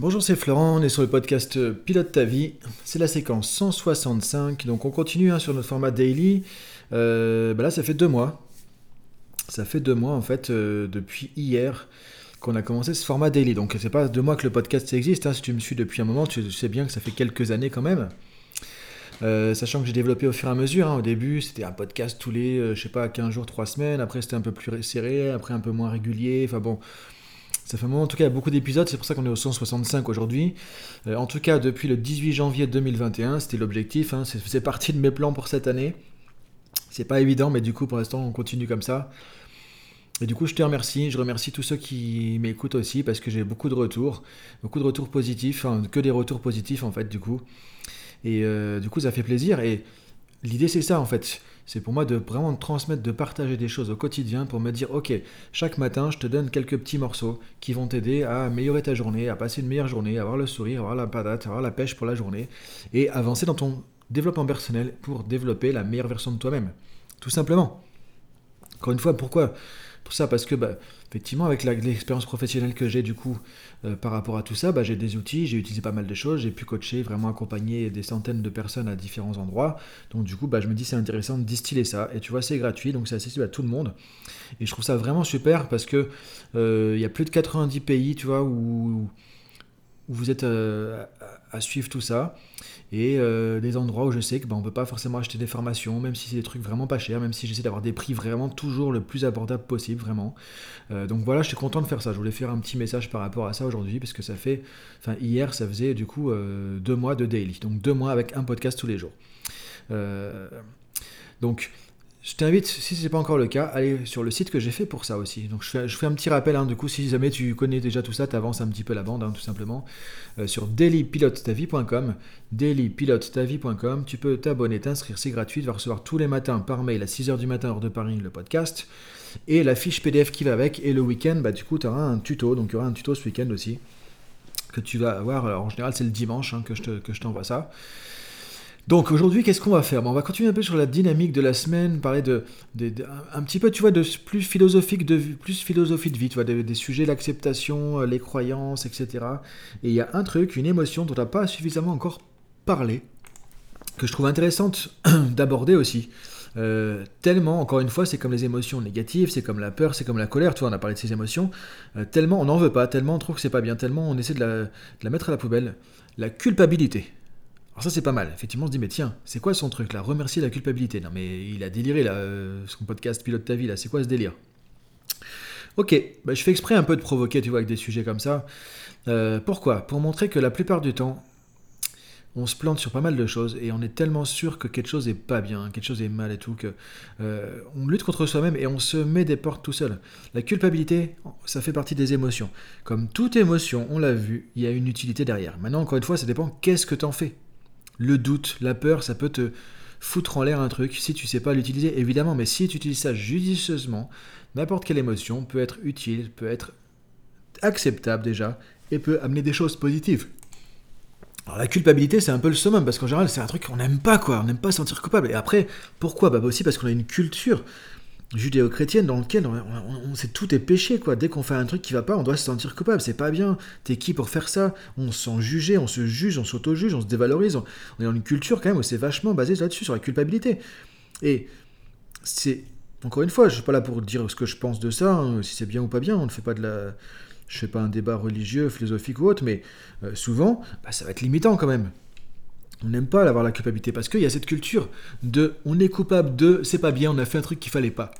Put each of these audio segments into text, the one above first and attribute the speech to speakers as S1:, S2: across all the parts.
S1: Bonjour, c'est Florent, on est sur le podcast euh, Pilote ta vie. C'est la séquence 165, donc on continue hein, sur notre format daily. Euh, bah là, ça fait deux mois. Ça fait deux mois en fait, euh, depuis hier, qu'on a commencé ce format daily. Donc c'est pas deux mois que le podcast existe, hein. si tu me suis depuis un moment, tu sais bien que ça fait quelques années quand même. sachant que j'ai développé au fur et à mesure. Hein. Au début, c'était un podcast tous les, je sais pas, 15 jours, 3 semaines. Après, c'était un peu plus serré. Après, un peu moins régulier. Enfin bon, ça fait un moment, en tout cas, beaucoup d'épisodes, c'est pour ça qu'on est au 165 aujourd'hui. Euh, en tout cas, depuis le 18 janvier 2021, c'était l'objectif, hein, c'est partie de mes plans pour cette année. C'est pas évident, mais du coup, pour l'instant, on continue comme ça. Et du coup, je te remercie. Je remercie tous ceux qui m'écoutent aussi parce que j'ai beaucoup de retours, beaucoup de retours positifs, que des retours positifs en fait, du coup. Et euh, du coup, ça fait plaisir. Et l'idée, c'est ça en fait. C'est pour moi de vraiment transmettre, de partager des choses au quotidien pour me dire, ok, chaque matin, je te donne quelques petits morceaux qui vont t'aider à améliorer ta journée, à passer une meilleure journée, à avoir le sourire, à avoir la patate, à avoir la pêche pour la journée, et avancer dans ton développement personnel pour développer la meilleure version de toi-même. Tout simplement. Encore une fois, pourquoi? Pour ça, parce que bah, effectivement, avec l'expérience professionnelle que j'ai du coup euh, par rapport à tout ça, bah, j'ai des outils, j'ai utilisé pas mal de choses, j'ai pu coacher, vraiment accompagner des centaines de personnes à différents endroits. Donc du coup, bah, je me dis c'est intéressant de distiller ça. Et tu vois, c'est gratuit, donc c'est accessible à tout le monde. Et je trouve ça vraiment super parce que euh, il y a plus de 90 pays, tu vois, où vous êtes euh, à suivre tout ça. Et euh, des endroits où je sais que ben, on ne peut pas forcément acheter des formations, même si c'est des trucs vraiment pas chers, même si j'essaie d'avoir des prix vraiment toujours le plus abordable possible, vraiment. Euh, donc voilà, je suis content de faire ça. Je voulais faire un petit message par rapport à ça aujourd'hui, parce que ça fait, enfin hier, ça faisait du coup deux mois de daily, donc deux mois avec un podcast tous les jours. donc je t'invite, si ce n'est pas encore le cas, à aller sur le site que j'ai fait pour ça aussi. Donc je fais, un petit rappel, hein, du coup, si jamais tu connais déjà tout ça, tu avances un petit peu la bande, hein, tout simplement. Euh, sur dailypilotetavie.com, dailypilotetavie.com, tu peux t'abonner, t'inscrire, c'est gratuit, tu vas recevoir tous les matins par mail à 6h du matin, heure de Paris, le podcast. Et la fiche PDF qui va avec, et le week-end, bah, du coup, tu auras un tuto, donc il y aura un tuto ce week-end aussi, que tu vas avoir, alors, en général c'est le dimanche hein, que je t'envoie ça. Donc aujourd'hui, qu'est-ce qu'on va faire? On va continuer un peu sur la dynamique de la semaine, parler de, un petit peu, tu vois, de plus philosophique de plus philosophie de vie, tu vois, des, sujets, l'acceptation, euh, les croyances, etc. Et il y a un truc, une émotion dont on n'a pas suffisamment encore parlé, que je trouve intéressante d'aborder aussi. Euh, tellement, encore une fois, c'est comme les émotions négatives, c'est comme la peur, c'est comme la colère, tu vois, on a parlé de ces émotions, euh, tellement on n'en veut pas, tellement on trouve que c'est pas bien, tellement on essaie de la mettre à la poubelle. La culpabilité. Alors ça c'est pas mal. Effectivement, on se dit mais tiens, c'est quoi son truc là? Remercier la culpabilité. Non mais il a déliré là, euh, son podcast Pilote ta vie là. C'est quoi ce délire? Ok, bah, je fais exprès un peu de provoquer, tu vois, avec des sujets comme ça. Euh, pourquoi? Pour montrer que la plupart du temps, on se plante sur pas mal de choses et on est tellement sûr que quelque chose est pas bien, quelque chose est mal et tout, que euh, on lutte contre soi-même et on se met des portes tout seul. La culpabilité, ça fait partie des émotions. Comme toute émotion, on l'a vu, il y a une utilité derrière. Maintenant, encore une fois, ça dépend qu'est-ce que tu en fais. Le doute, la peur, ça peut te foutre en l'air un truc si tu sais pas l'utiliser, évidemment, mais si tu utilises ça judicieusement, n'importe quelle émotion peut être utile, peut être acceptable déjà, et peut amener des choses positives. Alors la culpabilité, c'est un peu le summum, parce qu'en général, c'est un truc qu'on n'aime pas, quoi. On n'aime pas se sentir coupable. Et après, pourquoi? Bah aussi parce qu'on a une culture judéo-chrétienne dans lequel on, on, sait tout est péché quoi. Dès qu'on fait un truc qui va pas, on doit se sentir coupable. C'est pas bien. T'es qui pour faire ça? On se sent jugé, on se juge, on s'auto-juge, on se dévalorise. On, est dans une culture quand même où c'est vachement basé là-dessus sur la culpabilité. Et c'est encore une fois, je suis pas là pour dire ce que je pense de ça, hein, si c'est bien ou pas bien. On ne fait pas de la, je fais pas un débat religieux, philosophique ou autre, mais euh, souvent, bah, ça va être limitant quand même. On n'aime pas avoir la culpabilité parce qu'il y a cette culture de on est coupable de c'est pas bien, on a fait un truc qu'il fallait pas.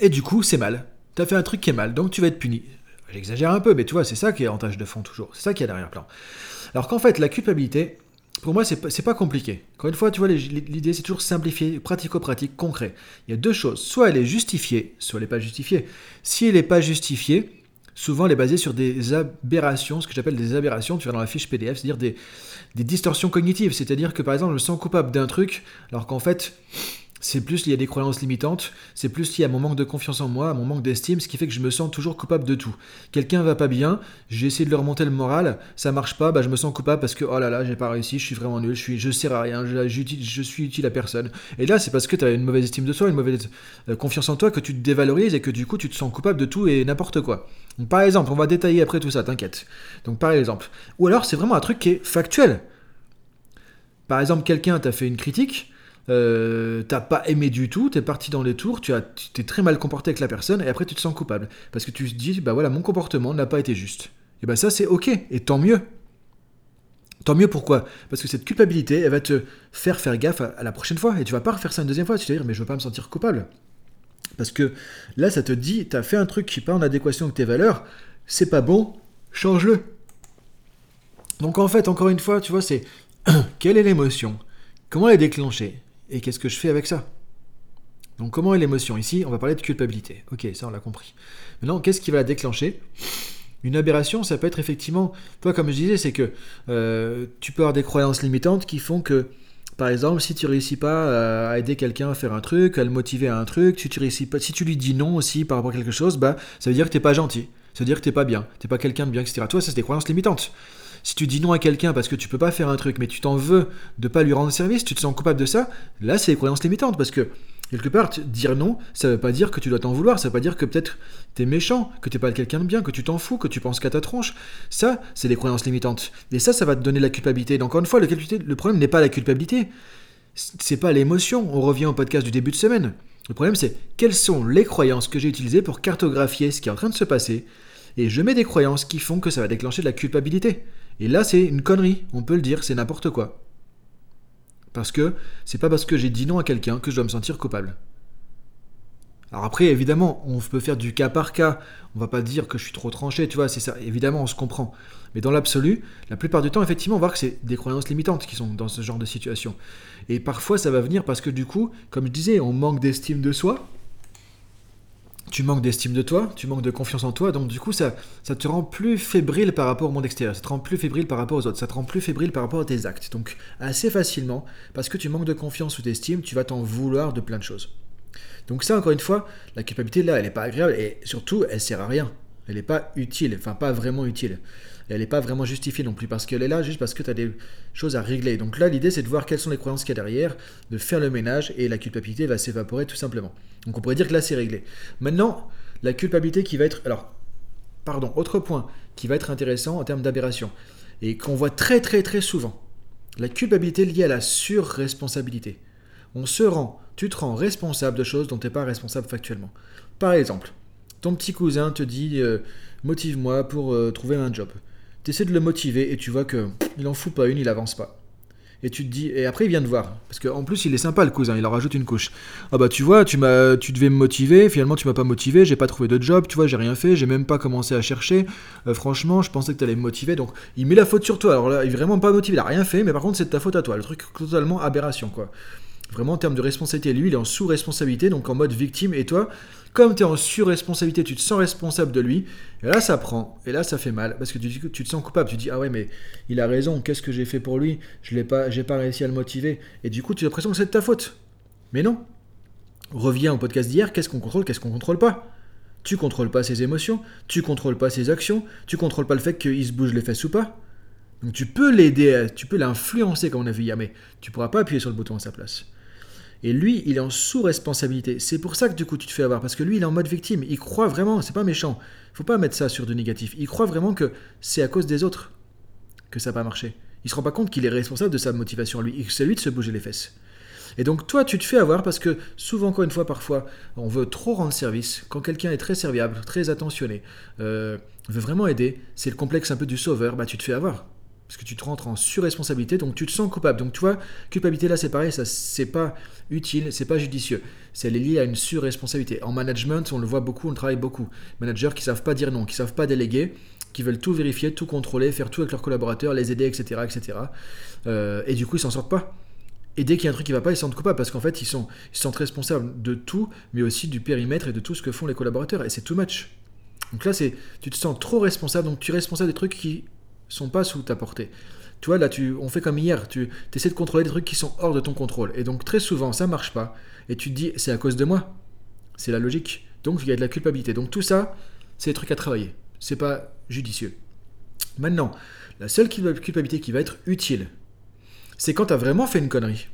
S1: Et du coup, c'est mal. Tu as fait un truc qui est mal, donc tu vas être puni. J'exagère un peu, mais tu vois, c'est ça qui est en de fond toujours. C'est ça qui est derrière-plan. Alors qu'en fait, la culpabilité, pour moi, c'est pas, pas compliqué. Encore une fois, tu vois, l'idée, c'est toujours simplifier, pratico-pratique, concret. Il y a deux choses. Soit elle est justifiée, soit elle n'est pas justifiée. Si elle n'est pas justifiée, souvent elle est basée sur des aberrations, ce que j'appelle des aberrations, tu vas dans la fiche PDF, c'est-à-dire des, distorsions cognitives. C'est-à-dire que par exemple, je me sens coupable d'un truc, alors qu'en fait, c'est plus lié à des croyances limitantes, c'est plus lié à mon manque de confiance en moi, mon manque d'estime, ce qui fait que je me sens toujours coupable de tout. Quelqu'un va pas bien, j'ai essayé de leur remonter le moral, ça marche pas, bah je me sens coupable parce que oh là là, j'ai pas réussi, je suis vraiment nul, je suis je à rien, je, suis utile à personne. Et là, c'est parce que tu as une mauvaise estime de soi, une mauvaise euh, confiance en toi que tu te dévalorises et que du coup, tu te sens coupable de tout et n'importe quoi. Par exemple, on va détailler après tout ça, t'inquiète. Donc par exemple, ou alors c'est vraiment un truc qui est factuel. Par exemple, quelqu'un t'a fait une critique, euh, t'as pas aimé du tout, t'es parti dans les tours, tu as, t'es très mal comporté avec la personne, et après tu te sens coupable. Parce que tu te dis, bah voilà, mon comportement n'a pas été juste. Et bah ça c'est ok, et tant mieux. Tant mieux pourquoi? Parce que cette culpabilité, elle va te faire faire gaffe à, la prochaine fois, et tu vas pas refaire ça une deuxième fois, tu vas dire, mais je veux pas me sentir coupable. Parce que là, ça te dit, t'as fait un truc qui n'est pas en adéquation avec tes valeurs, c'est pas bon, change-le. Donc en fait, encore une fois, tu vois, c'est quelle est l'émotion? Comment la déclencher et qu'est-ce que je fais avec ça Donc comment est l'émotion Ici, on va parler de culpabilité. Ok, ça on l'a compris. Maintenant, qu'est-ce qui va la déclencher Une aberration, ça peut être effectivement, toi comme je disais, c'est que euh, tu peux avoir des croyances limitantes qui font que, par exemple, si tu réussis pas à aider quelqu'un à faire un truc, à le motiver à un truc, si tu réussis pas, si tu lui dis non aussi par rapport à quelque chose, bah ça veut dire que t'es pas gentil, ça veut dire que t'es pas bien, t'es pas quelqu'un de bien, etc. Toi, ça c'est des croyances limitantes. Si tu dis non à quelqu'un parce que tu peux pas faire un truc, mais tu t'en veux de pas lui rendre service, tu te sens coupable de ça, là c'est des croyances limitantes parce que quelque part, dire non, ça veut pas dire que tu dois t'en vouloir, ça veut pas dire que peut-être t'es méchant, que t'es pas quelqu'un de bien, que tu t'en fous, que tu penses qu'à ta tronche. Ça, c'est des croyances limitantes. Et ça, ça va te donner la culpabilité. Donc encore une fois, le problème n'est pas la culpabilité, c'est pas l'émotion. On revient au podcast du début de semaine. Le problème, c'est quelles sont les croyances que j'ai utilisées pour cartographier ce qui est en train de se passer, et je mets des croyances qui font que ça va déclencher de la culpabilité. Et là, c'est une connerie, on peut le dire, c'est n'importe quoi. Parce que c'est pas parce que j'ai dit non à quelqu'un que je dois me sentir coupable. Alors après, évidemment, on peut faire du cas par cas. On va pas dire que je suis trop tranché, tu vois, c'est ça. Évidemment, on se comprend. Mais dans l'absolu, la plupart du temps, effectivement, on va voir que c'est des croyances limitantes qui sont dans ce genre de situation. Et parfois, ça va venir parce que du coup, comme je disais, on manque d'estime de soi tu manques d'estime de toi, tu manques de confiance en toi, donc du coup ça, ça te rend plus fébrile par rapport au monde extérieur, ça te rend plus fébrile par rapport aux autres, ça te rend plus fébrile par rapport à tes actes. Donc assez facilement, parce que tu manques de confiance ou d'estime, tu vas t'en vouloir de plein de choses. Donc ça, encore une fois, la culpabilité là, elle n'est pas agréable et surtout, elle sert à rien. Elle n'est pas utile, enfin pas vraiment utile elle n'est pas vraiment justifiée non plus, parce qu'elle est là juste parce que tu as des choses à régler. Donc là, l'idée, c'est de voir quelles sont les croyances qu'il y a derrière, de faire le ménage, et la culpabilité va s'évaporer tout simplement. Donc on pourrait dire que là, c'est réglé. Maintenant, la culpabilité qui va être... Alors, pardon, autre point qui va être intéressant en termes d'aberration, et qu'on voit très très très souvent. La culpabilité liée à la surresponsabilité. On se rend, tu te rends responsable de choses dont tu n'es pas responsable factuellement. Par exemple, ton petit cousin te dit euh, motive-moi pour euh, trouver un job tu essaies de le motiver et tu vois que il en fout pas une, il avance pas. Et tu te dis, et après il vient de voir, parce qu'en plus il est sympa le cousin, il en rajoute une couche. Ah bah tu vois, tu m'as, tu devais me motiver, finalement tu m'as pas motivé, j'ai pas trouvé de job, tu vois, j'ai rien fait, j'ai même pas commencé à chercher. Euh, franchement, je pensais que tu allais me motiver, donc il met la faute sur toi. Alors là, il est vraiment pas motivé, il a rien fait, mais par contre c'est de ta faute à toi. Le truc totalement aberration quoi. Vraiment en termes de responsabilité, lui il est en sous-responsabilité, donc en mode victime, et toi, comme tu es en sur-responsabilité, tu te sens responsable de lui, et là ça prend, et là ça fait mal, parce que tu, tu te sens coupable, tu dis ah ouais mais il a raison, qu'est-ce que j'ai fait pour lui, je l'ai pas, pas réussi à le motiver, et du coup tu as l'impression que c'est de ta faute. Mais non. Reviens au podcast d'hier, qu'est-ce qu'on contrôle, qu'est-ce qu'on contrôle pas? Tu contrôles pas ses émotions, tu contrôles pas ses actions, tu contrôles pas le fait qu'il se bouge les fesses ou pas. Donc tu peux l'aider, tu peux l'influencer comme on a vu hier, mais tu pourras pas appuyer sur le bouton à sa place. Et lui, il est en sous-responsabilité. C'est pour ça que du coup, tu te fais avoir. Parce que lui, il est en mode victime. Il croit vraiment, c'est pas méchant. Faut pas mettre ça sur du négatif. Il croit vraiment que c'est à cause des autres que ça n'a pas marché. Il se rend pas compte qu'il est responsable de sa motivation, lui. C'est lui de se bouger les fesses. Et donc toi, tu te fais avoir parce que souvent, encore une fois, parfois, on veut trop rendre service. Quand quelqu'un est très serviable, très attentionné, euh, veut vraiment aider, c'est le complexe un peu du sauveur, bah tu te fais avoir parce que tu te rentres en surresponsabilité, donc tu te sens coupable. Donc tu vois, culpabilité là c'est pareil, ça c'est pas utile, c'est pas judicieux. C'est lié à une surresponsabilité. En management, on le voit beaucoup, on le travaille beaucoup. Managers qui savent pas dire non, qui savent pas déléguer, qui veulent tout vérifier, tout contrôler, faire tout avec leurs collaborateurs, les aider, etc. etc. Euh, et du coup ils s'en sortent pas. Et dès qu'il y a un truc qui va pas, ils se sentent coupables parce qu'en fait ils sont, ils sont responsables de tout, mais aussi du périmètre et de tout ce que font les collaborateurs. Et c'est too much. Donc là, c'est, tu te sens trop responsable, donc tu es responsable des trucs qui sont pas sous ta portée. Tu vois, là, tu, on fait comme hier, tu essaies de contrôler des trucs qui sont hors de ton contrôle. Et donc, très souvent, ça marche pas. Et tu te dis, c'est à cause de moi. C'est la logique. Donc, il y a de la culpabilité. Donc, tout ça, c'est des trucs à travailler. C'est pas judicieux. Maintenant, la seule culpabilité qui va être utile, c'est quand tu as vraiment fait une connerie.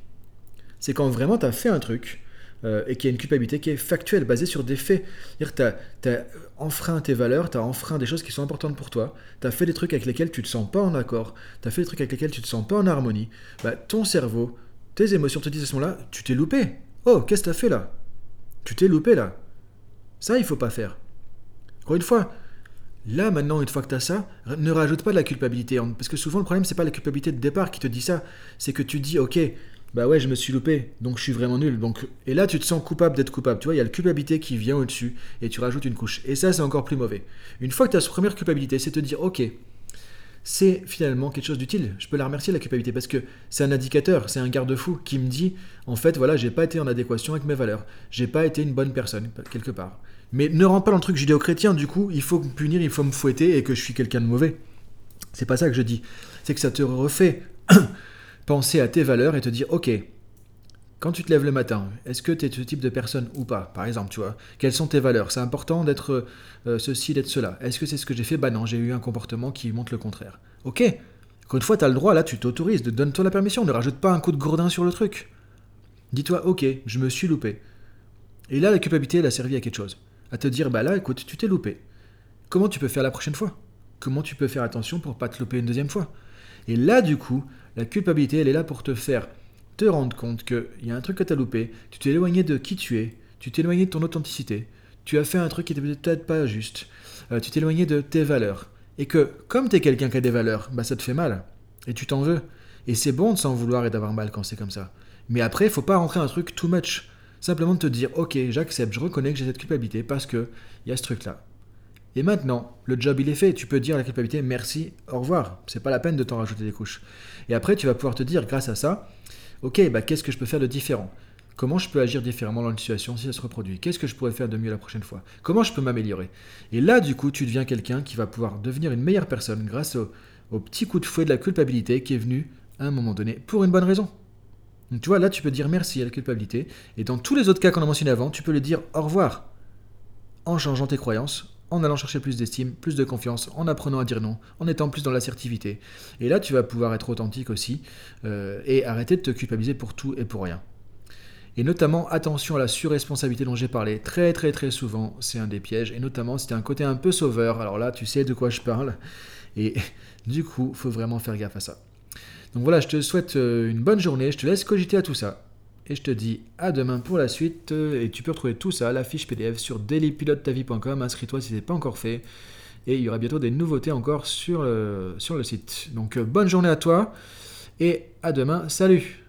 S1: C'est quand vraiment tu as fait un truc euh, et qu'il y a une culpabilité qui est factuelle, basée sur des faits. Tu as, enfreint tes valeurs, tu as enfreint des choses qui sont importantes pour toi, tu as fait des trucs avec lesquels tu te sens pas en accord, tu as fait des trucs avec lesquels tu te sens pas en harmonie. Bah, ton cerveau, tes émotions te disent à ce moment-là, tu t'es loupé. Oh, qu'est-ce que tu as fait là? Tu t'es loupé là. Ça, il faut pas faire. Encore une fois, Là, maintenant, une fois que tu as ça, ne rajoute pas de la culpabilité. Parce que souvent, le problème, c'est pas la culpabilité de départ qui te dit ça. C'est que tu dis, ok, bah ouais, je me suis loupé, donc je suis vraiment nul. Donc, et là, tu te sens coupable d'être coupable. Tu vois, il y a la culpabilité qui vient au-dessus et tu rajoutes une couche. Et ça, c'est encore plus mauvais. Une fois que tu as cette première culpabilité, c'est te dire, ok, c'est finalement quelque chose d'utile. Je peux la remercier la culpabilité parce que c'est un indicateur, c'est un garde-fou qui me dit, en fait, voilà, j'ai pas été en adéquation avec mes valeurs, j'ai pas été une bonne personne quelque part. Mais ne rentre pas dans le truc judéo-chrétien, du coup, il faut me punir, il faut me fouetter et que je suis quelqu'un de mauvais. C'est pas ça que je dis. C'est que ça te refait penser à tes valeurs et te dire, ok, quand tu te lèves le matin, est-ce que tu es ce type de personne ou pas? Par exemple, tu vois, quelles sont tes valeurs? C'est important d'être euh, ceci, d'être cela. Est-ce que c'est ce que j'ai fait? Bah non, j'ai eu un comportement qui montre le contraire. Ok, encore une fois, tu as le droit, là, tu t'autorises, donne-toi la permission, ne rajoute pas un coup de gourdin sur le truc. Dis-toi, ok, je me suis loupé. Et là, la culpabilité, elle a servi à quelque chose. À te dire, bah là, écoute, tu t'es loupé. Comment tu peux faire la prochaine fois? Comment tu peux faire attention pour pas te louper une deuxième fois? Et là, du coup, la culpabilité, elle est là pour te faire te rendre compte qu'il y a un truc que tu as loupé, tu t'es éloigné de qui tu es, tu t'es éloigné de ton authenticité, tu as fait un truc qui n'était peut-être pas juste, euh, tu t'es éloigné de tes valeurs. Et que, comme tu es quelqu'un qui a des valeurs, bah ça te fait mal. Et tu t'en veux. Et c'est bon de s'en vouloir et d'avoir mal quand c'est comme ça. Mais après, faut pas rentrer un truc too much. Simplement de te dire, ok, j'accepte, je reconnais que j'ai cette culpabilité parce que il y a ce truc-là. Et maintenant, le job il est fait, tu peux dire à la culpabilité merci, au revoir. C'est pas la peine de t'en rajouter des couches. Et après, tu vas pouvoir te dire, grâce à ça, ok, bah, qu'est-ce que je peux faire de différent? Comment je peux agir différemment dans une situation si ça se reproduit? Qu'est-ce que je pourrais faire de mieux la prochaine fois? Comment je peux m'améliorer? Et là, du coup, tu deviens quelqu'un qui va pouvoir devenir une meilleure personne grâce au, petit coup de fouet de la culpabilité qui est venu à un moment donné pour une bonne raison. Donc tu vois, là, tu peux dire merci à la culpabilité. Et dans tous les autres cas qu'on a mentionnés avant, tu peux le dire au revoir en changeant tes croyances, en allant chercher plus d'estime, plus de confiance, en apprenant à dire non, en étant plus dans l'assertivité. Et là, tu vas pouvoir être authentique aussi euh, et arrêter de te culpabiliser pour tout et pour rien. Et notamment, attention à la surresponsabilité dont j'ai parlé très très très souvent, c'est un des pièges. Et notamment, si tu as un côté un peu sauveur, alors là, tu sais de quoi je parle. Et du coup, faut vraiment faire gaffe à ça. Donc voilà, je te souhaite euh, une bonne journée, je te laisse cogiter à tout ça. Et je te dis à demain pour la suite. Et tu peux retrouver tout ça, la fiche PDF sur dailypilotetavie.com. Inscris-toi si ce n'est pas encore fait. Et il y aura bientôt des nouveautés encore sur sur le site. Donc bonne journée à toi. Et à demain. Salut